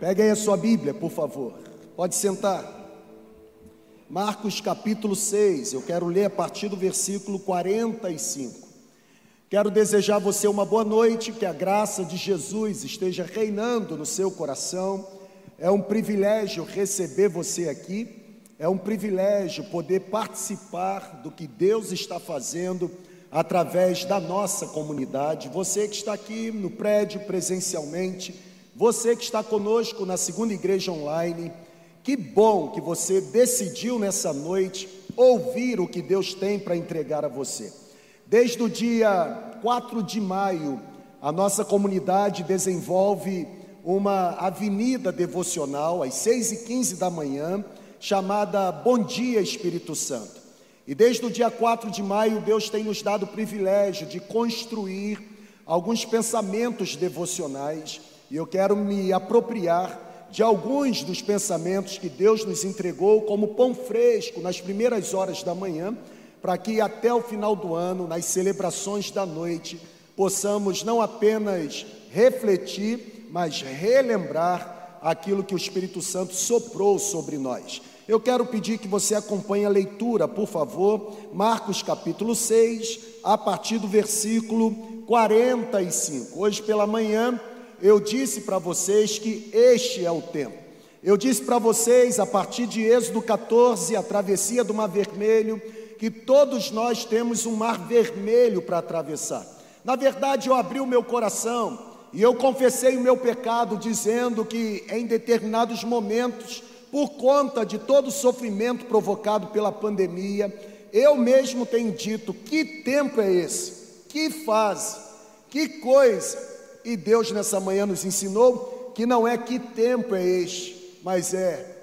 Pegue aí a sua Bíblia, por favor. Pode sentar. Marcos capítulo 6, eu quero ler a partir do versículo 45. Quero desejar você uma boa noite, que a graça de Jesus esteja reinando no seu coração. É um privilégio receber você aqui, é um privilégio poder participar do que Deus está fazendo através da nossa comunidade. Você que está aqui no prédio presencialmente, você que está conosco na segunda igreja online, que bom que você decidiu nessa noite ouvir o que Deus tem para entregar a você. Desde o dia 4 de maio, a nossa comunidade desenvolve uma avenida devocional às 6 e 15 da manhã, chamada Bom Dia Espírito Santo. E desde o dia 4 de maio, Deus tem nos dado o privilégio de construir alguns pensamentos devocionais e eu quero me apropriar de alguns dos pensamentos que Deus nos entregou como pão fresco nas primeiras horas da manhã, para que até o final do ano, nas celebrações da noite, possamos não apenas refletir, mas relembrar aquilo que o Espírito Santo soprou sobre nós. Eu quero pedir que você acompanhe a leitura, por favor, Marcos capítulo 6, a partir do versículo 45. Hoje pela manhã eu disse para vocês que este é o tempo. Eu disse para vocês, a partir de Êxodo 14, a travessia do Mar Vermelho, que todos nós temos um mar vermelho para atravessar. Na verdade, eu abri o meu coração e eu confessei o meu pecado, dizendo que em determinados momentos, por conta de todo o sofrimento provocado pela pandemia, eu mesmo tenho dito: que tempo é esse? Que fase? Que coisa? E Deus nessa manhã nos ensinou que não é que tempo é este, mas é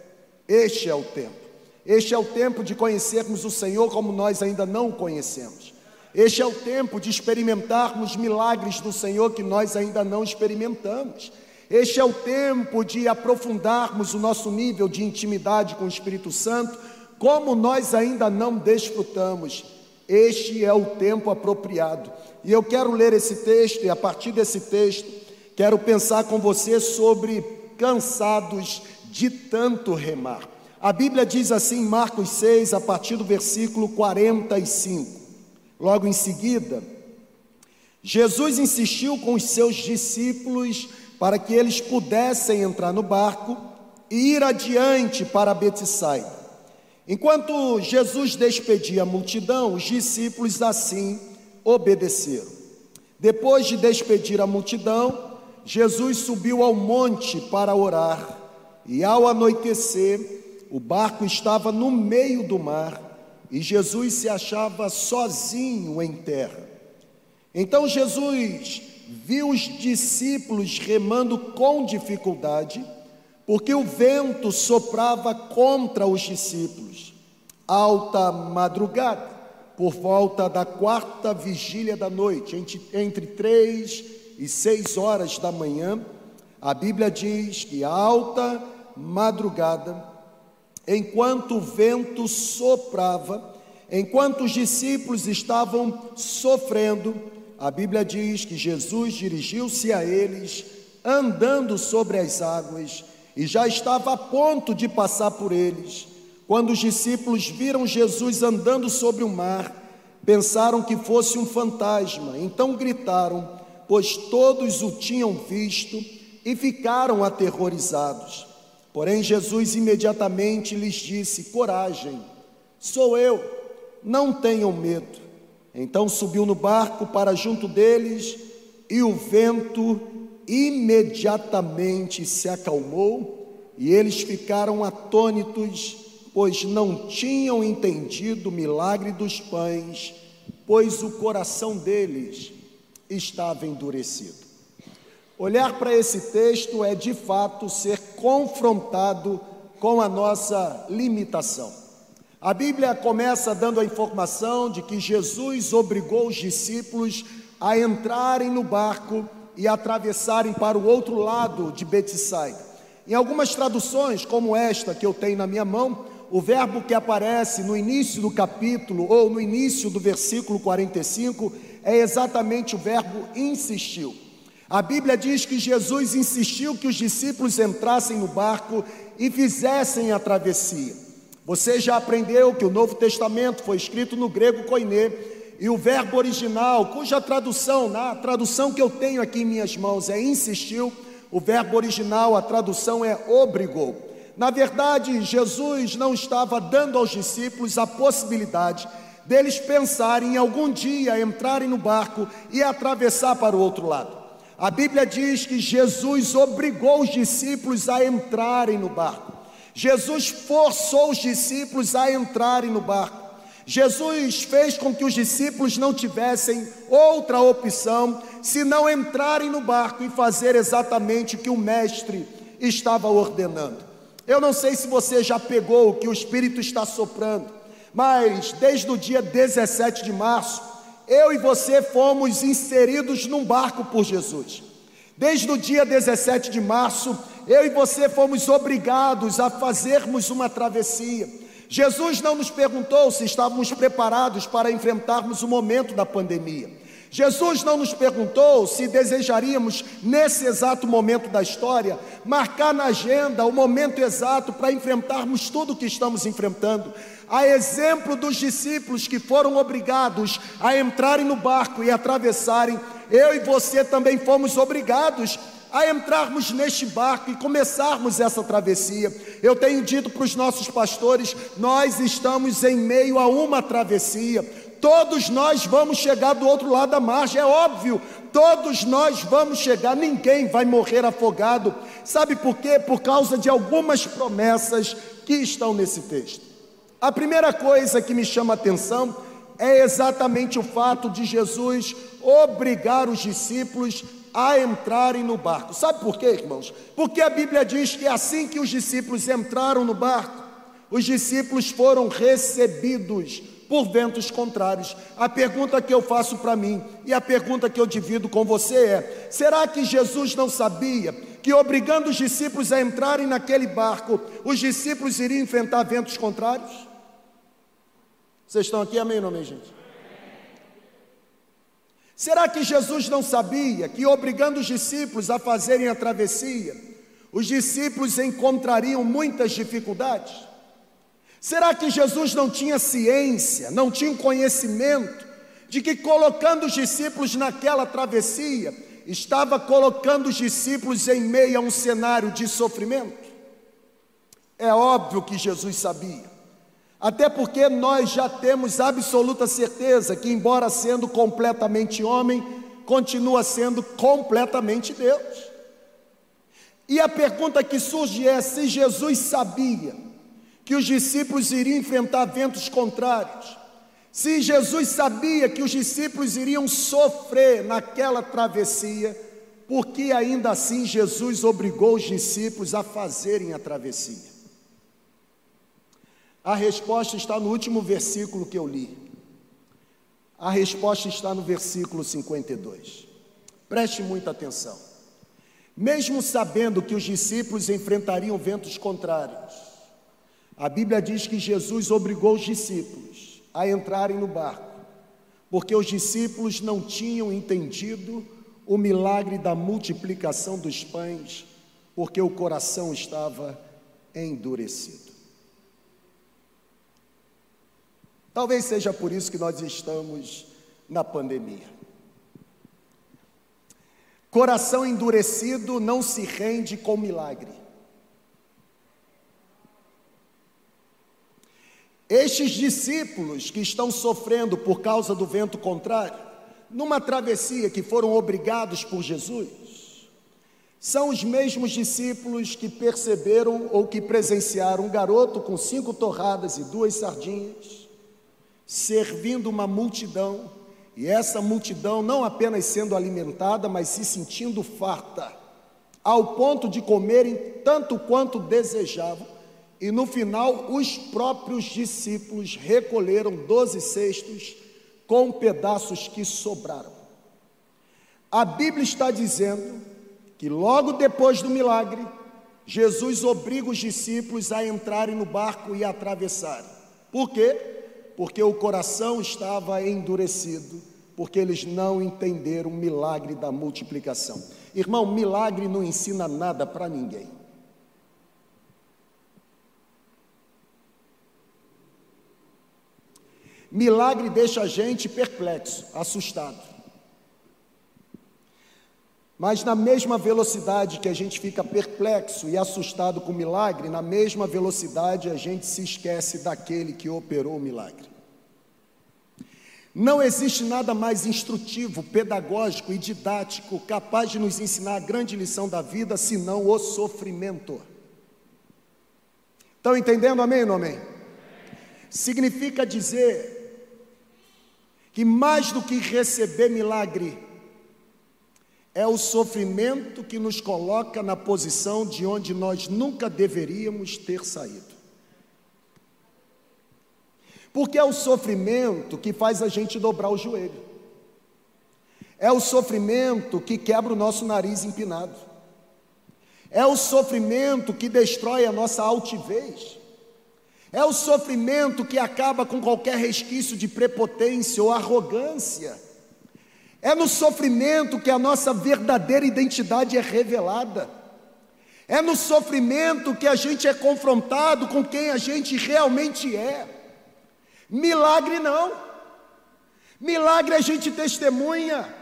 este é o tempo. Este é o tempo de conhecermos o Senhor como nós ainda não o conhecemos. Este é o tempo de experimentarmos milagres do Senhor que nós ainda não experimentamos. Este é o tempo de aprofundarmos o nosso nível de intimidade com o Espírito Santo, como nós ainda não desfrutamos. Este é o tempo apropriado. E eu quero ler esse texto, e a partir desse texto, quero pensar com você sobre cansados de tanto remar. A Bíblia diz assim Marcos 6, a partir do versículo 45. Logo em seguida, Jesus insistiu com os seus discípulos para que eles pudessem entrar no barco e ir adiante para Betsaida. Enquanto Jesus despedia a multidão, os discípulos assim obedeceram. Depois de despedir a multidão, Jesus subiu ao monte para orar, e ao anoitecer, o barco estava no meio do mar e Jesus se achava sozinho em terra. Então Jesus viu os discípulos remando com dificuldade, porque o vento soprava contra os discípulos. Alta madrugada, por volta da quarta vigília da noite, entre, entre três e seis horas da manhã, a Bíblia diz que alta madrugada, enquanto o vento soprava, enquanto os discípulos estavam sofrendo, a Bíblia diz que Jesus dirigiu-se a eles, andando sobre as águas, e já estava a ponto de passar por eles. Quando os discípulos viram Jesus andando sobre o mar, pensaram que fosse um fantasma, então gritaram, pois todos o tinham visto e ficaram aterrorizados. Porém, Jesus imediatamente lhes disse: Coragem, sou eu, não tenham medo. Então subiu no barco para junto deles e o vento imediatamente se acalmou e eles ficaram atônitos pois não tinham entendido o milagre dos pães, pois o coração deles estava endurecido. Olhar para esse texto é de fato ser confrontado com a nossa limitação. A Bíblia começa dando a informação de que Jesus obrigou os discípulos a entrarem no barco e atravessarem para o outro lado de Betsaida. Em algumas traduções, como esta que eu tenho na minha mão, o verbo que aparece no início do capítulo ou no início do versículo 45 é exatamente o verbo insistiu. A Bíblia diz que Jesus insistiu que os discípulos entrassem no barco e fizessem a travessia. Você já aprendeu que o Novo Testamento foi escrito no grego koiné e o verbo original, cuja tradução, na tradução que eu tenho aqui em minhas mãos é insistiu, o verbo original, a tradução é obrigou. Na verdade, Jesus não estava dando aos discípulos a possibilidade deles pensarem em algum dia entrarem no barco e atravessar para o outro lado. A Bíblia diz que Jesus obrigou os discípulos a entrarem no barco. Jesus forçou os discípulos a entrarem no barco. Jesus fez com que os discípulos não tivessem outra opção se não entrarem no barco e fazer exatamente o que o Mestre estava ordenando. Eu não sei se você já pegou o que o Espírito está soprando, mas desde o dia 17 de março, eu e você fomos inseridos num barco por Jesus. Desde o dia 17 de março, eu e você fomos obrigados a fazermos uma travessia. Jesus não nos perguntou se estávamos preparados para enfrentarmos o momento da pandemia. Jesus não nos perguntou se desejaríamos, nesse exato momento da história, marcar na agenda o momento exato para enfrentarmos tudo o que estamos enfrentando a exemplo dos discípulos que foram obrigados a entrarem no barco e atravessarem, eu e você também fomos obrigados a entrarmos neste barco e começarmos essa travessia. Eu tenho dito para os nossos pastores: nós estamos em meio a uma travessia. Todos nós vamos chegar do outro lado da margem, é óbvio. Todos nós vamos chegar, ninguém vai morrer afogado. Sabe por quê? Por causa de algumas promessas que estão nesse texto. A primeira coisa que me chama a atenção é exatamente o fato de Jesus obrigar os discípulos a entrarem no barco. Sabe por quê, irmãos? Porque a Bíblia diz que assim que os discípulos entraram no barco, os discípulos foram recebidos por ventos contrários. A pergunta que eu faço para mim e a pergunta que eu divido com você é: será que Jesus não sabia que obrigando os discípulos a entrarem naquele barco, os discípulos iriam enfrentar ventos contrários? Vocês estão aqui, amém ou não, amém, gente? Será que Jesus não sabia que, obrigando os discípulos a fazerem a travessia, os discípulos encontrariam muitas dificuldades? Será que Jesus não tinha ciência, não tinha conhecimento de que, colocando os discípulos naquela travessia, estava colocando os discípulos em meio a um cenário de sofrimento? É óbvio que Jesus sabia. Até porque nós já temos absoluta certeza que, embora sendo completamente homem, continua sendo completamente Deus. E a pergunta que surge é: se Jesus sabia que os discípulos iriam enfrentar ventos contrários, se Jesus sabia que os discípulos iriam sofrer naquela travessia, por que ainda assim Jesus obrigou os discípulos a fazerem a travessia? A resposta está no último versículo que eu li. A resposta está no versículo 52. Preste muita atenção. Mesmo sabendo que os discípulos enfrentariam ventos contrários, a Bíblia diz que Jesus obrigou os discípulos a entrarem no barco, porque os discípulos não tinham entendido o milagre da multiplicação dos pães, porque o coração estava endurecido. Talvez seja por isso que nós estamos na pandemia. Coração endurecido não se rende com milagre. Estes discípulos que estão sofrendo por causa do vento contrário, numa travessia que foram obrigados por Jesus, são os mesmos discípulos que perceberam ou que presenciaram um garoto com cinco torradas e duas sardinhas servindo uma multidão, e essa multidão não apenas sendo alimentada, mas se sentindo farta, ao ponto de comerem tanto quanto desejavam, e no final os próprios discípulos recolheram doze cestos com pedaços que sobraram. A Bíblia está dizendo que logo depois do milagre, Jesus obriga os discípulos a entrarem no barco e atravessarem. Por quê? Porque o coração estava endurecido porque eles não entenderam o milagre da multiplicação. Irmão, milagre não ensina nada para ninguém. Milagre deixa a gente perplexo, assustado. Mas na mesma velocidade que a gente fica perplexo e assustado com o milagre, na mesma velocidade a gente se esquece daquele que operou o milagre. Não existe nada mais instrutivo, pedagógico e didático capaz de nos ensinar a grande lição da vida senão o sofrimento. Estão entendendo? Amém ou não amém? Significa dizer que mais do que receber milagre, é o sofrimento que nos coloca na posição de onde nós nunca deveríamos ter saído. Porque é o sofrimento que faz a gente dobrar o joelho. É o sofrimento que quebra o nosso nariz empinado. É o sofrimento que destrói a nossa altivez. É o sofrimento que acaba com qualquer resquício de prepotência ou arrogância. É no sofrimento que a nossa verdadeira identidade é revelada. É no sofrimento que a gente é confrontado com quem a gente realmente é. Milagre não. Milagre a gente testemunha.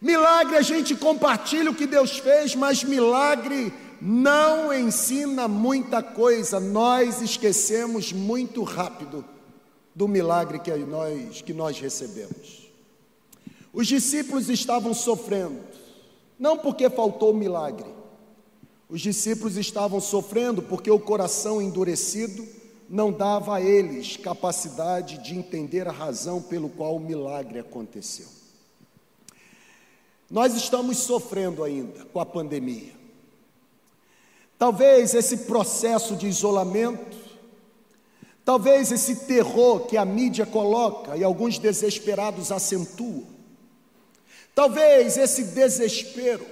Milagre a gente compartilha o que Deus fez, mas milagre não ensina muita coisa. Nós esquecemos muito rápido do milagre que nós, que nós recebemos. Os discípulos estavam sofrendo, não porque faltou milagre. Os discípulos estavam sofrendo porque o coração endurecido não dava a eles capacidade de entender a razão pelo qual o milagre aconteceu. Nós estamos sofrendo ainda com a pandemia. Talvez esse processo de isolamento, talvez esse terror que a mídia coloca e alguns desesperados acentuam, talvez esse desespero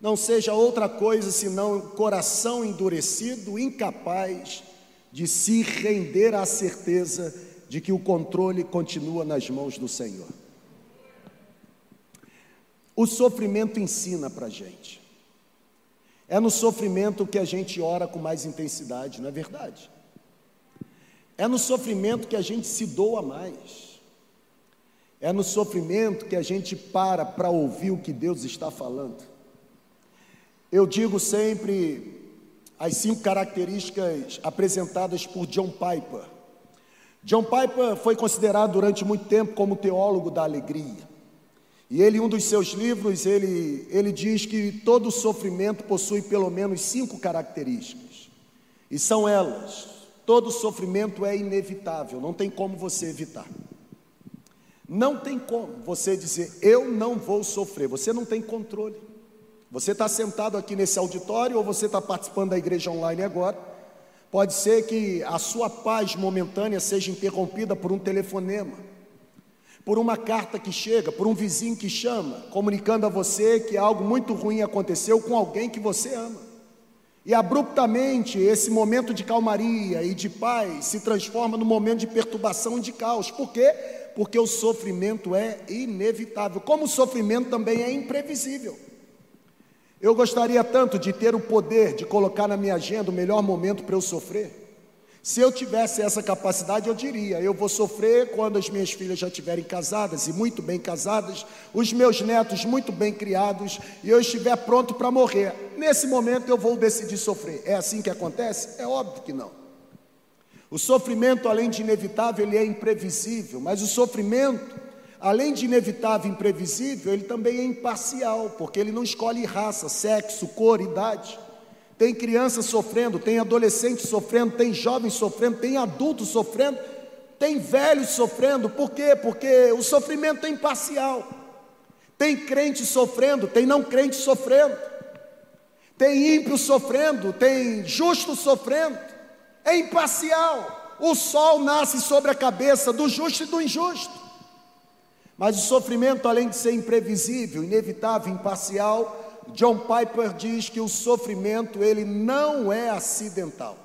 não seja outra coisa senão um coração endurecido, incapaz de se render à certeza de que o controle continua nas mãos do Senhor. O sofrimento ensina para a gente. É no sofrimento que a gente ora com mais intensidade, não é verdade? É no sofrimento que a gente se doa mais. É no sofrimento que a gente para para ouvir o que Deus está falando. Eu digo sempre as cinco características apresentadas por John Piper. John Piper foi considerado durante muito tempo como teólogo da alegria. E ele, em um dos seus livros, ele, ele diz que todo sofrimento possui pelo menos cinco características. E são elas: todo sofrimento é inevitável, não tem como você evitar. Não tem como você dizer, eu não vou sofrer, você não tem controle. Você está sentado aqui nesse auditório ou você está participando da igreja online agora. Pode ser que a sua paz momentânea seja interrompida por um telefonema por uma carta que chega, por um vizinho que chama, comunicando a você que algo muito ruim aconteceu com alguém que você ama. E abruptamente esse momento de calmaria e de paz se transforma num momento de perturbação e de caos. Por quê? Porque o sofrimento é inevitável, como o sofrimento também é imprevisível. Eu gostaria tanto de ter o poder de colocar na minha agenda o melhor momento para eu sofrer. Se eu tivesse essa capacidade, eu diria: eu vou sofrer quando as minhas filhas já estiverem casadas e muito bem casadas, os meus netos muito bem criados e eu estiver pronto para morrer. Nesse momento eu vou decidir sofrer. É assim que acontece? É óbvio que não. O sofrimento, além de inevitável, ele é imprevisível, mas o sofrimento, além de inevitável e imprevisível, ele também é imparcial, porque ele não escolhe raça, sexo, cor, idade. Tem criança sofrendo, tem adolescente sofrendo, tem jovens sofrendo, tem adultos sofrendo, tem velhos sofrendo. Por quê? Porque o sofrimento é imparcial. Tem crente sofrendo, tem não crente sofrendo. Tem ímpio sofrendo, tem justo sofrendo. É imparcial. O sol nasce sobre a cabeça do justo e do injusto. Mas o sofrimento, além de ser imprevisível, inevitável, imparcial, John Piper diz que o sofrimento ele não é acidental.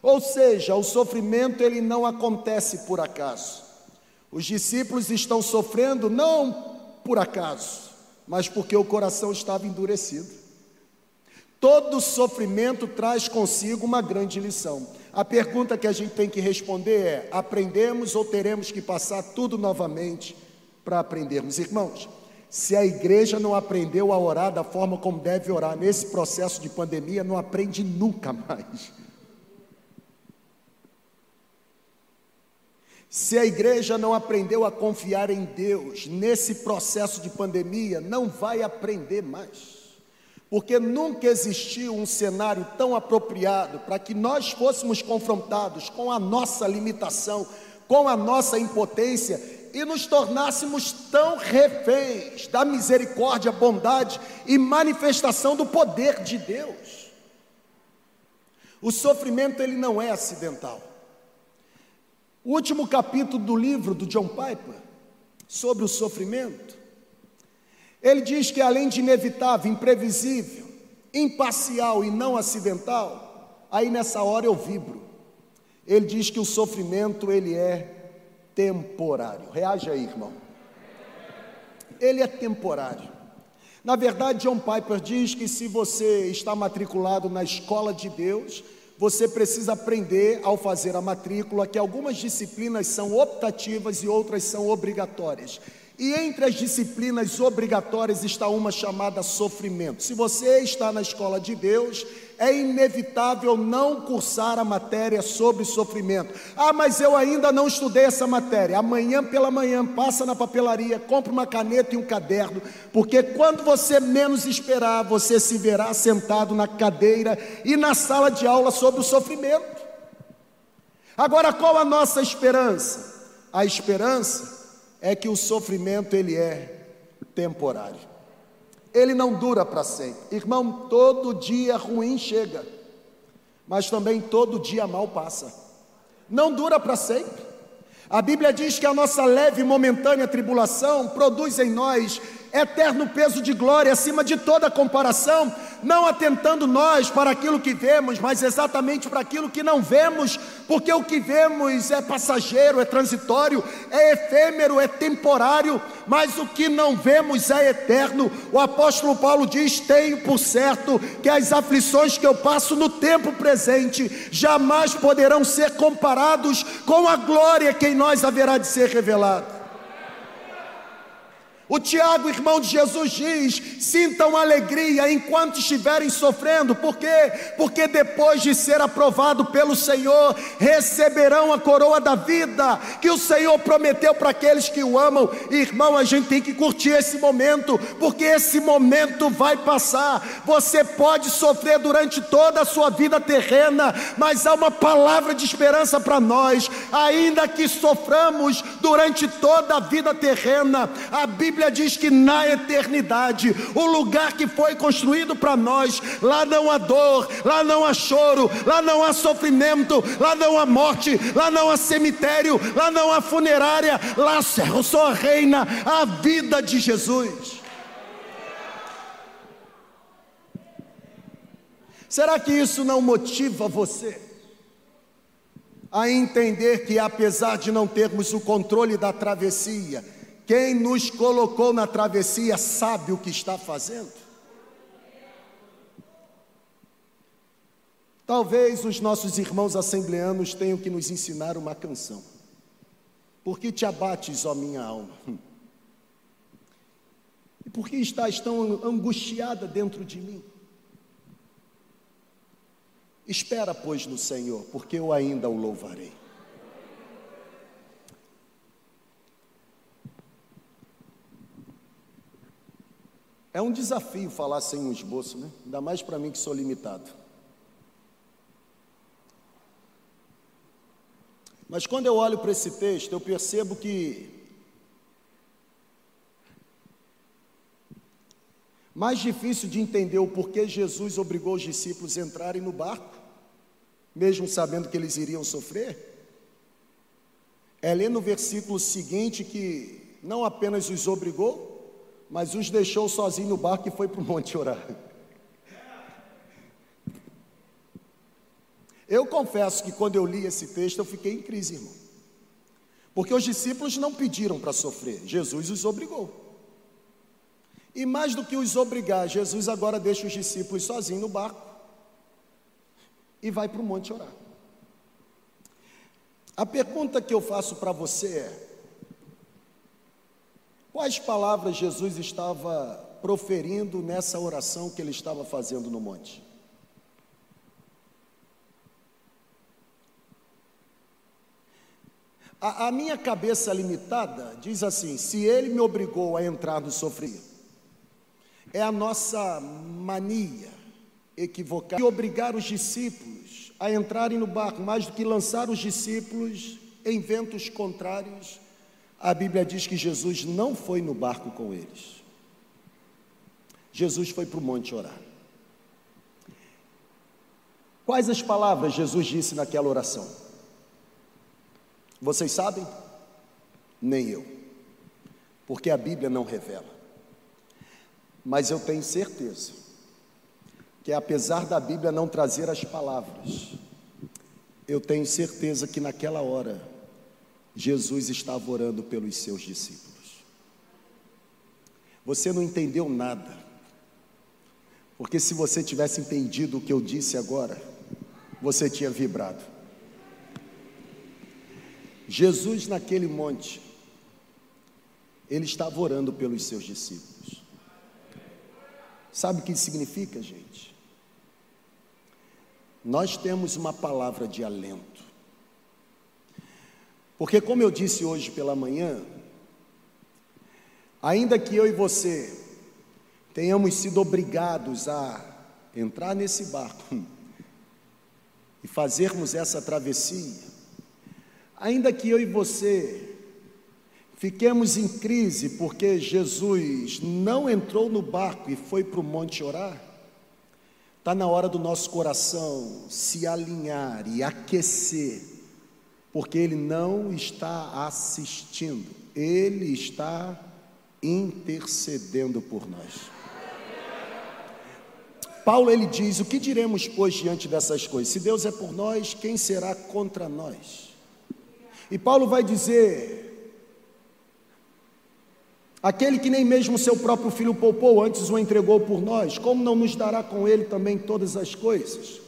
Ou seja, o sofrimento ele não acontece por acaso. Os discípulos estão sofrendo não por acaso, mas porque o coração estava endurecido. Todo sofrimento traz consigo uma grande lição. A pergunta que a gente tem que responder é: aprendemos ou teremos que passar tudo novamente para aprendermos? Irmãos, se a igreja não aprendeu a orar da forma como deve orar nesse processo de pandemia, não aprende nunca mais. Se a igreja não aprendeu a confiar em Deus nesse processo de pandemia, não vai aprender mais. Porque nunca existiu um cenário tão apropriado para que nós fôssemos confrontados com a nossa limitação, com a nossa impotência e nos tornássemos tão reféns da misericórdia, bondade e manifestação do poder de Deus. O sofrimento ele não é acidental. O último capítulo do livro do John Piper, sobre o sofrimento, ele diz que além de inevitável, imprevisível, imparcial e não acidental, aí nessa hora eu vibro. Ele diz que o sofrimento ele é temporário. Reage aí, irmão. Ele é temporário. Na verdade, John Piper diz que se você está matriculado na escola de Deus, você precisa aprender ao fazer a matrícula que algumas disciplinas são optativas e outras são obrigatórias. E entre as disciplinas obrigatórias está uma chamada sofrimento. Se você está na escola de Deus, é inevitável não cursar a matéria sobre sofrimento. Ah, mas eu ainda não estudei essa matéria. Amanhã pela manhã, passa na papelaria, compra uma caneta e um caderno, porque quando você menos esperar, você se verá sentado na cadeira e na sala de aula sobre o sofrimento. Agora, qual a nossa esperança? A esperança é que o sofrimento ele é temporário ele não dura para sempre. Irmão, todo dia ruim chega, mas também todo dia mal passa. Não dura para sempre. A Bíblia diz que a nossa leve e momentânea tribulação produz em nós eterno peso de glória acima de toda comparação, não atentando nós para aquilo que vemos, mas exatamente para aquilo que não vemos, porque o que vemos é passageiro, é transitório, é efêmero, é temporário, mas o que não vemos é eterno. O apóstolo Paulo diz: Tenho por certo que as aflições que eu passo no tempo presente jamais poderão ser comparados com a glória que em nós haverá de ser revelada. O Tiago, irmão de Jesus, diz: sintam alegria enquanto estiverem sofrendo, por quê? Porque depois de ser aprovado pelo Senhor, receberão a coroa da vida que o Senhor prometeu para aqueles que o amam. Irmão, a gente tem que curtir esse momento, porque esse momento vai passar. Você pode sofrer durante toda a sua vida terrena, mas há uma palavra de esperança para nós, ainda que soframos durante toda a vida terrena, a Bíblia diz que na eternidade, o lugar que foi construído para nós, lá não há dor, lá não há choro, lá não há sofrimento, lá não há morte, lá não há cemitério, lá não há funerária, lá só reina a vida de Jesus. Será que isso não motiva você a entender que, apesar de não termos o controle da travessia, quem nos colocou na travessia sabe o que está fazendo. Talvez os nossos irmãos assembleanos tenham que nos ensinar uma canção. Por que te abates, ó minha alma? E por que estás tão angustiada dentro de mim? Espera, pois, no Senhor, porque eu ainda o louvarei. É um desafio falar sem um esboço, né? Ainda mais para mim que sou limitado. Mas quando eu olho para esse texto, eu percebo que mais difícil de entender o porquê Jesus obrigou os discípulos a entrarem no barco, mesmo sabendo que eles iriam sofrer, é ler no versículo seguinte que não apenas os obrigou, mas os deixou sozinho no barco e foi para o monte orar. Eu confesso que quando eu li esse texto eu fiquei em crise, irmão. Porque os discípulos não pediram para sofrer, Jesus os obrigou. E mais do que os obrigar, Jesus agora deixa os discípulos sozinhos no barco e vai para o monte orar. A pergunta que eu faço para você é: quais palavras Jesus estava proferindo nessa oração que ele estava fazendo no monte? A, a, minha cabeça limitada diz assim: se ele me obrigou a entrar no sofrimento, é a nossa mania equivocada de obrigar os discípulos a entrarem no barco, mais do que lançar os discípulos em ventos contrários. A Bíblia diz que Jesus não foi no barco com eles. Jesus foi para o monte orar. Quais as palavras Jesus disse naquela oração? Vocês sabem? Nem eu, porque a Bíblia não revela. Mas eu tenho certeza que, apesar da Bíblia não trazer as palavras, eu tenho certeza que naquela hora Jesus estava orando pelos seus discípulos. Você não entendeu nada, porque se você tivesse entendido o que eu disse agora, você tinha vibrado. Jesus, naquele monte, ele estava orando pelos seus discípulos. Sabe o que significa, gente? Nós temos uma palavra de alento. Porque, como eu disse hoje pela manhã, ainda que eu e você tenhamos sido obrigados a entrar nesse barco e fazermos essa travessia, ainda que eu e você Fiquemos em crise porque Jesus não entrou no barco e foi para o monte orar. Está na hora do nosso coração se alinhar e aquecer, porque Ele não está assistindo, Ele está intercedendo por nós. Paulo ele diz: O que diremos, pois, diante dessas coisas? Se Deus é por nós, quem será contra nós? E Paulo vai dizer: Aquele que nem mesmo seu próprio filho poupou, antes o entregou por nós, como não nos dará com ele também todas as coisas?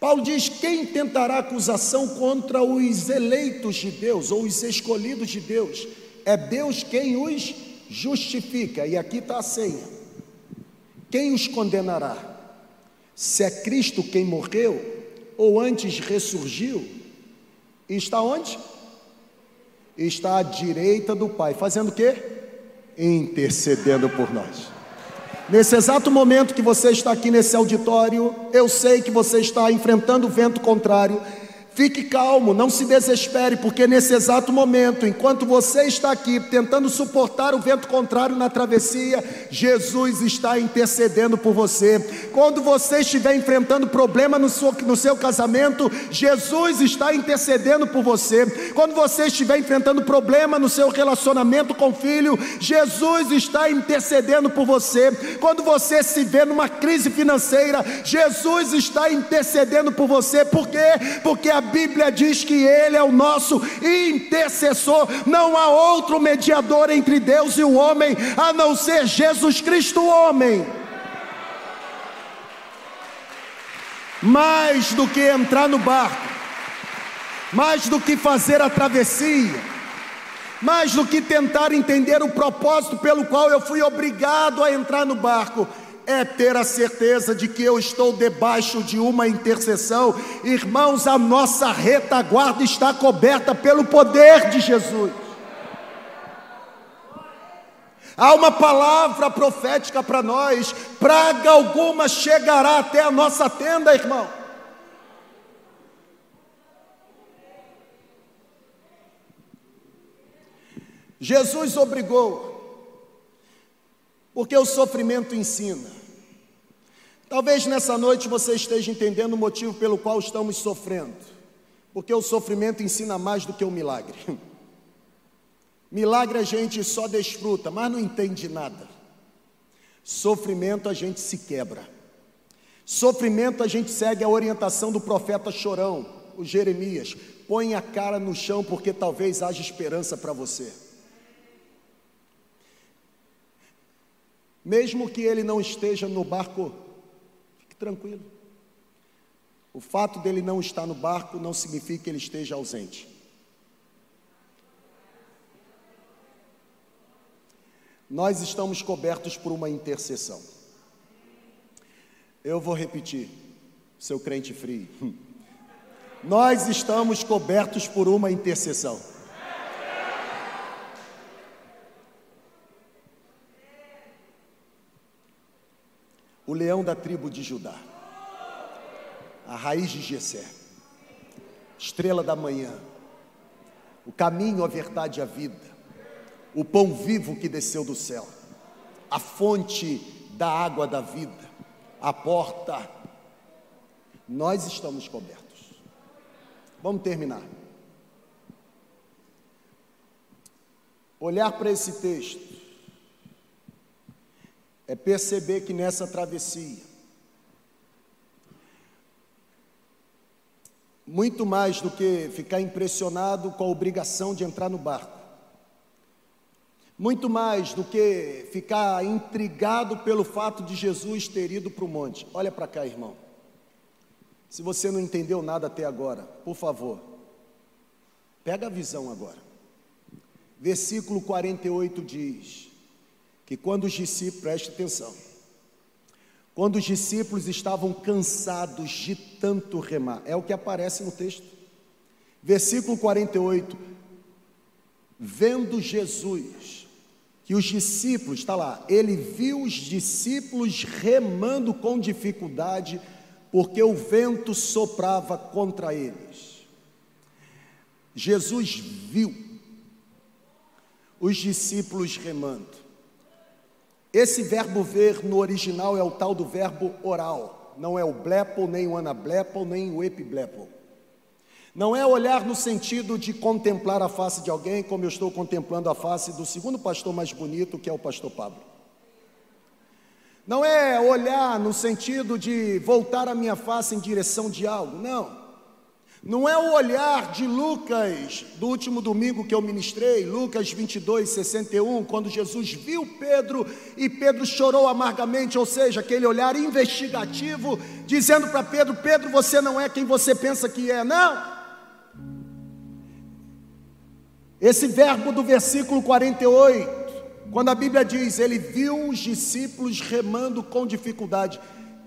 Paulo diz: quem tentará acusação contra os eleitos de Deus, ou os escolhidos de Deus? É Deus quem os justifica, e aqui está a senha. Quem os condenará? Se é Cristo quem morreu, ou antes ressurgiu, está onde? Está à direita do Pai, fazendo o quê? Intercedendo por nós. Nesse exato momento que você está aqui nesse auditório, eu sei que você está enfrentando o vento contrário, Fique calmo, não se desespere, porque nesse exato momento, enquanto você está aqui tentando suportar o vento contrário na travessia, Jesus está intercedendo por você. Quando você estiver enfrentando problema no seu, no seu casamento, Jesus está intercedendo por você. Quando você estiver enfrentando problema no seu relacionamento com o filho, Jesus está intercedendo por você. Quando você se vê numa crise financeira, Jesus está intercedendo por você. Por quê? Porque a a Bíblia diz que Ele é o nosso intercessor, não há outro mediador entre Deus e o homem, a não ser Jesus Cristo, homem. Mais do que entrar no barco, mais do que fazer a travessia, mais do que tentar entender o propósito pelo qual eu fui obrigado a entrar no barco, é ter a certeza de que eu estou debaixo de uma intercessão. Irmãos, a nossa retaguarda está coberta pelo poder de Jesus. Há uma palavra profética para nós: praga alguma chegará até a nossa tenda, irmão. Jesus obrigou, porque o sofrimento ensina. Talvez nessa noite você esteja entendendo o motivo pelo qual estamos sofrendo, porque o sofrimento ensina mais do que o milagre. Milagre a gente só desfruta, mas não entende nada. Sofrimento a gente se quebra. Sofrimento a gente segue a orientação do profeta Chorão. o Jeremias: põe a cara no chão, porque talvez haja esperança para você. Mesmo que ele não esteja no barco, tranquilo. O fato dele não estar no barco não significa que ele esteja ausente. Nós estamos cobertos por uma intercessão. Eu vou repetir, seu crente frio. Nós estamos cobertos por uma intercessão. O leão da tribo de Judá, a raiz de Jessé, estrela da manhã, o caminho, a verdade e a vida, o pão vivo que desceu do céu, a fonte da água da vida, a porta. Nós estamos cobertos. Vamos terminar. Olhar para esse texto é perceber que nessa travessia, muito mais do que ficar impressionado com a obrigação de entrar no barco, muito mais do que ficar intrigado pelo fato de Jesus ter ido para o monte. Olha para cá, irmão. Se você não entendeu nada até agora, por favor, pega a visão agora. Versículo 48 diz que quando os discípulos, preste atenção, quando os discípulos estavam cansados de tanto remar, é o que aparece no texto. Versículo 48, vendo Jesus, que os discípulos, está lá, ele viu os discípulos remando com dificuldade, porque o vento soprava contra eles. Jesus viu os discípulos remando. Esse verbo ver no original é o tal do verbo oral, não é o blepo, nem o anablepo, nem o epiblepo. Não é olhar no sentido de contemplar a face de alguém, como eu estou contemplando a face do segundo pastor mais bonito, que é o pastor Pablo. Não é olhar no sentido de voltar a minha face em direção de algo, não. Não é o olhar de Lucas, do último domingo que eu ministrei, Lucas 22, 61, quando Jesus viu Pedro e Pedro chorou amargamente, ou seja, aquele olhar investigativo, dizendo para Pedro: Pedro, você não é quem você pensa que é, não. Esse verbo do versículo 48, quando a Bíblia diz, ele viu os discípulos remando com dificuldade,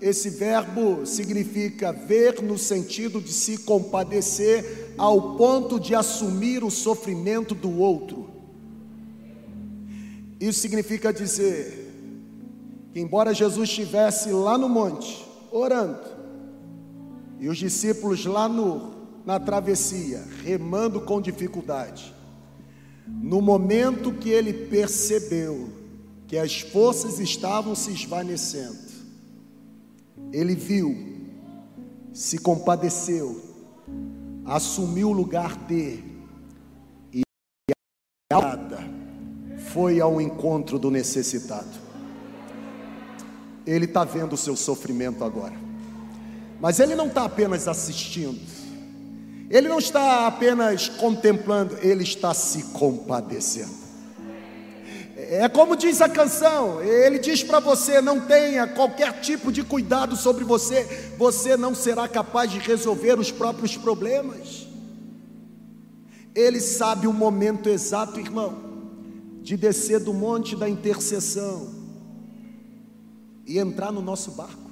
esse verbo significa ver no sentido de se compadecer ao ponto de assumir o sofrimento do outro. Isso significa dizer que, embora Jesus estivesse lá no monte, orando, e os discípulos lá no, na travessia, remando com dificuldade, no momento que ele percebeu que as forças estavam se esvanecendo, ele viu, se compadeceu, assumiu o lugar dele e foi ao encontro do necessitado. Ele está vendo o seu sofrimento agora, mas ele não está apenas assistindo, ele não está apenas contemplando, ele está se compadecendo. É como diz a canção, ele diz para você: não tenha qualquer tipo de cuidado sobre você, você não será capaz de resolver os próprios problemas. Ele sabe o momento exato, irmão, de descer do monte da intercessão e entrar no nosso barco.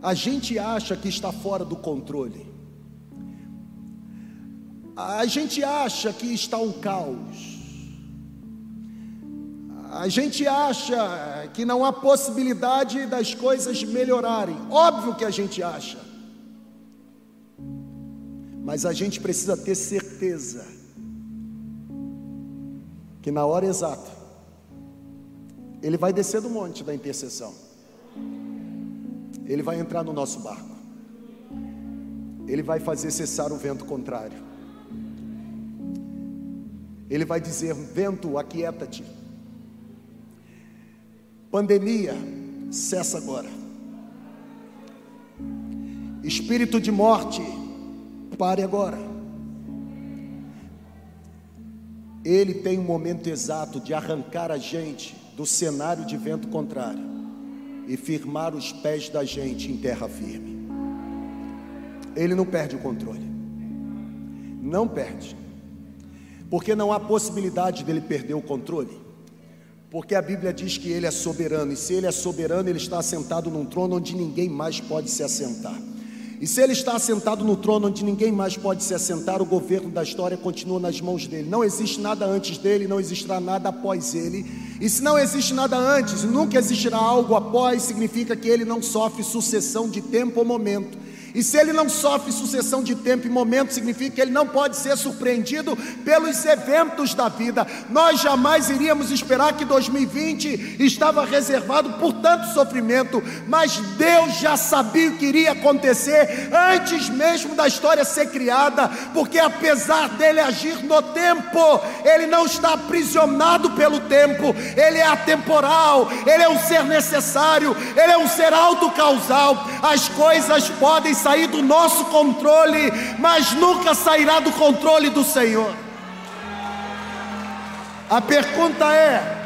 A gente acha que está fora do controle. A gente acha que está um caos. A gente acha que não há possibilidade das coisas melhorarem. Óbvio que a gente acha. Mas a gente precisa ter certeza que na hora exata ele vai descer do monte da intercessão. Ele vai entrar no nosso barco. Ele vai fazer cessar o vento contrário. Ele vai dizer: Vento, aquieta-te. Pandemia, cessa agora. Espírito de morte, pare agora. Ele tem um momento exato de arrancar a gente do cenário de vento contrário e firmar os pés da gente em terra firme. Ele não perde o controle. Não perde. Porque não há possibilidade dele perder o controle. Porque a Bíblia diz que ele é soberano, e se ele é soberano, ele está assentado num trono onde ninguém mais pode se assentar. E se ele está assentado no trono onde ninguém mais pode se assentar, o governo da história continua nas mãos dele. Não existe nada antes dele, não existirá nada após ele. E se não existe nada antes nunca existirá algo após, significa que ele não sofre sucessão de tempo ou momento e se ele não sofre sucessão de tempo e momento, significa que ele não pode ser surpreendido pelos eventos da vida. Nós jamais iríamos esperar que 2020 estava reservado por tanto sofrimento, mas Deus já sabia o que iria acontecer antes mesmo da história ser criada, porque apesar dele agir no tempo, ele não está aprisionado pelo tempo, ele é atemporal, ele é um ser necessário, ele é um ser autocausal. As coisas podem sair do nosso controle, mas nunca sairá do controle do Senhor. A pergunta é: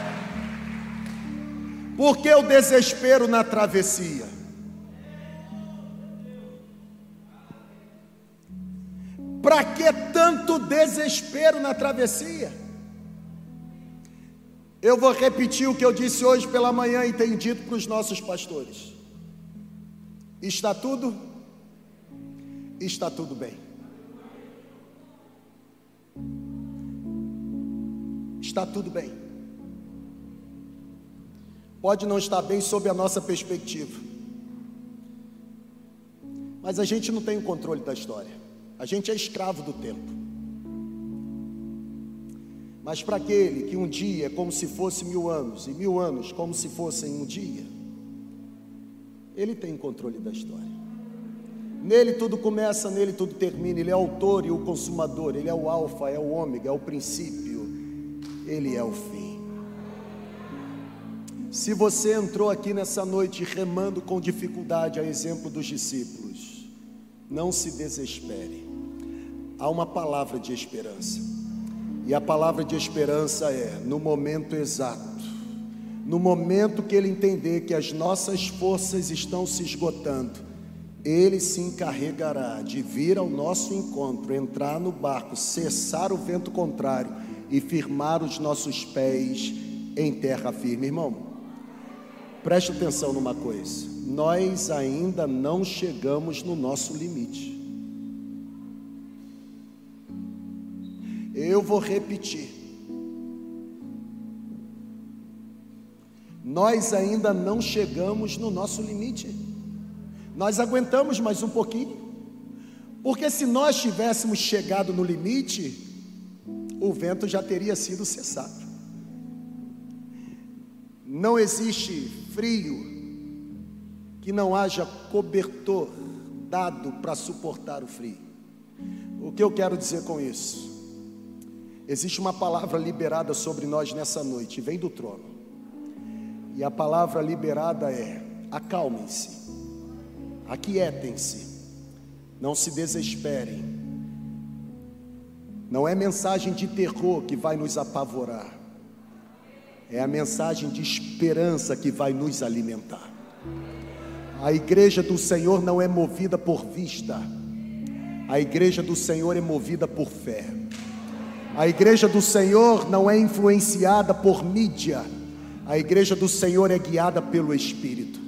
por que o desespero na travessia? Para que tanto desespero na travessia? Eu vou repetir o que eu disse hoje pela manhã e tenho dito para os nossos pastores. Está tudo está tudo bem. Está tudo bem. Pode não estar bem sob a nossa perspectiva, mas a gente não tem o controle da história, a gente é escravo do tempo. Mas para aquele que um dia é como se fosse mil anos, e mil anos como se fossem um dia, ele tem o controle da história. Nele tudo começa, nele tudo termina. Ele é o autor e o consumador. Ele é o alfa, é o ômega, é o princípio. Ele é o fim. Se você entrou aqui nessa noite remando com dificuldade, a exemplo dos discípulos, não se desespere. Há uma palavra de esperança. E a palavra de esperança é: no momento exato, no momento que ele entender que as nossas forças estão se esgotando, ele se encarregará de vir ao nosso encontro, entrar no barco, cessar o vento contrário e firmar os nossos pés em terra firme. Irmão, preste atenção numa coisa: nós ainda não chegamos no nosso limite. Eu vou repetir. Nós ainda não chegamos no nosso limite. Nós aguentamos mais um pouquinho, porque se nós tivéssemos chegado no limite, o vento já teria sido cessado. Não existe frio que não haja cobertor dado para suportar o frio. O que eu quero dizer com isso? Existe uma palavra liberada sobre nós nessa noite, vem do trono. E a palavra liberada é: acalmem-se aquietem-se, não se desesperem. Não é mensagem de terror que vai nos apavorar, é a mensagem de esperança que vai nos alimentar. A igreja do Senhor não é movida por vista, a igreja do Senhor é movida por fé. A igreja do Senhor não é influenciada por mídia, a igreja do Senhor é guiada pelo Espírito.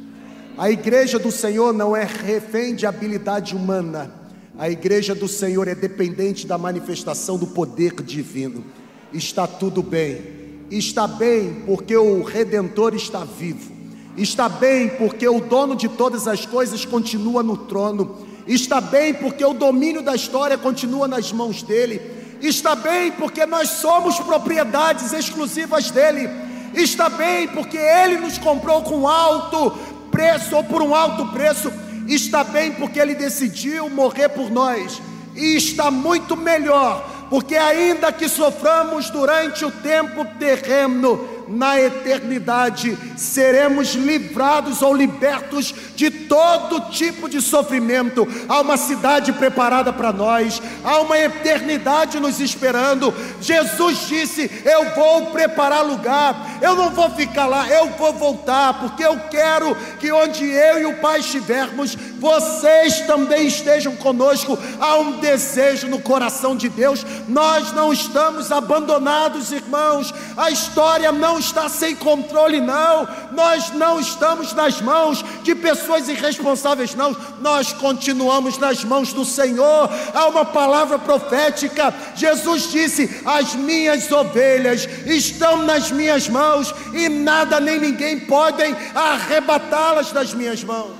A igreja do Senhor não é refém de habilidade humana. A igreja do Senhor é dependente da manifestação do poder divino. Está tudo bem. Está bem porque o redentor está vivo. Está bem porque o dono de todas as coisas continua no trono. Está bem porque o domínio da história continua nas mãos dele. Está bem porque nós somos propriedades exclusivas dele. Está bem porque ele nos comprou com alto preço ou por um alto preço, está bem porque ele decidiu morrer por nós, e está muito melhor, porque ainda que soframos durante o tempo terreno, na eternidade seremos livrados ou libertos de todo tipo de sofrimento. Há uma cidade preparada para nós, há uma eternidade nos esperando. Jesus disse: Eu vou preparar lugar, eu não vou ficar lá, eu vou voltar, porque eu quero que onde eu e o Pai estivermos, vocês também estejam conosco. Há um desejo no coração de Deus, nós não estamos abandonados, irmãos, a história não está sem controle, não, nós não estamos nas mãos de pessoas irresponsáveis, não, nós continuamos nas mãos do Senhor. Há uma palavra profética, Jesus disse: As minhas ovelhas estão nas minhas mãos e nada nem ninguém podem arrebatá-las das minhas mãos.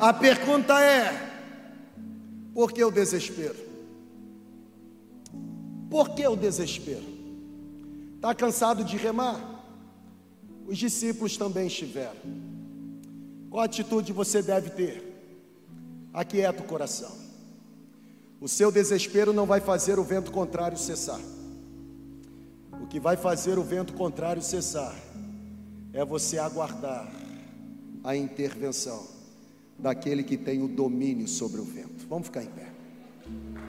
A pergunta é: por que o desespero? Por que o desespero? Está cansado de remar? Os discípulos também estiveram. Qual atitude você deve ter? Aquieta o coração. O seu desespero não vai fazer o vento contrário cessar. O que vai fazer o vento contrário cessar é você aguardar a intervenção daquele que tem o domínio sobre o vento. Vamos ficar em pé.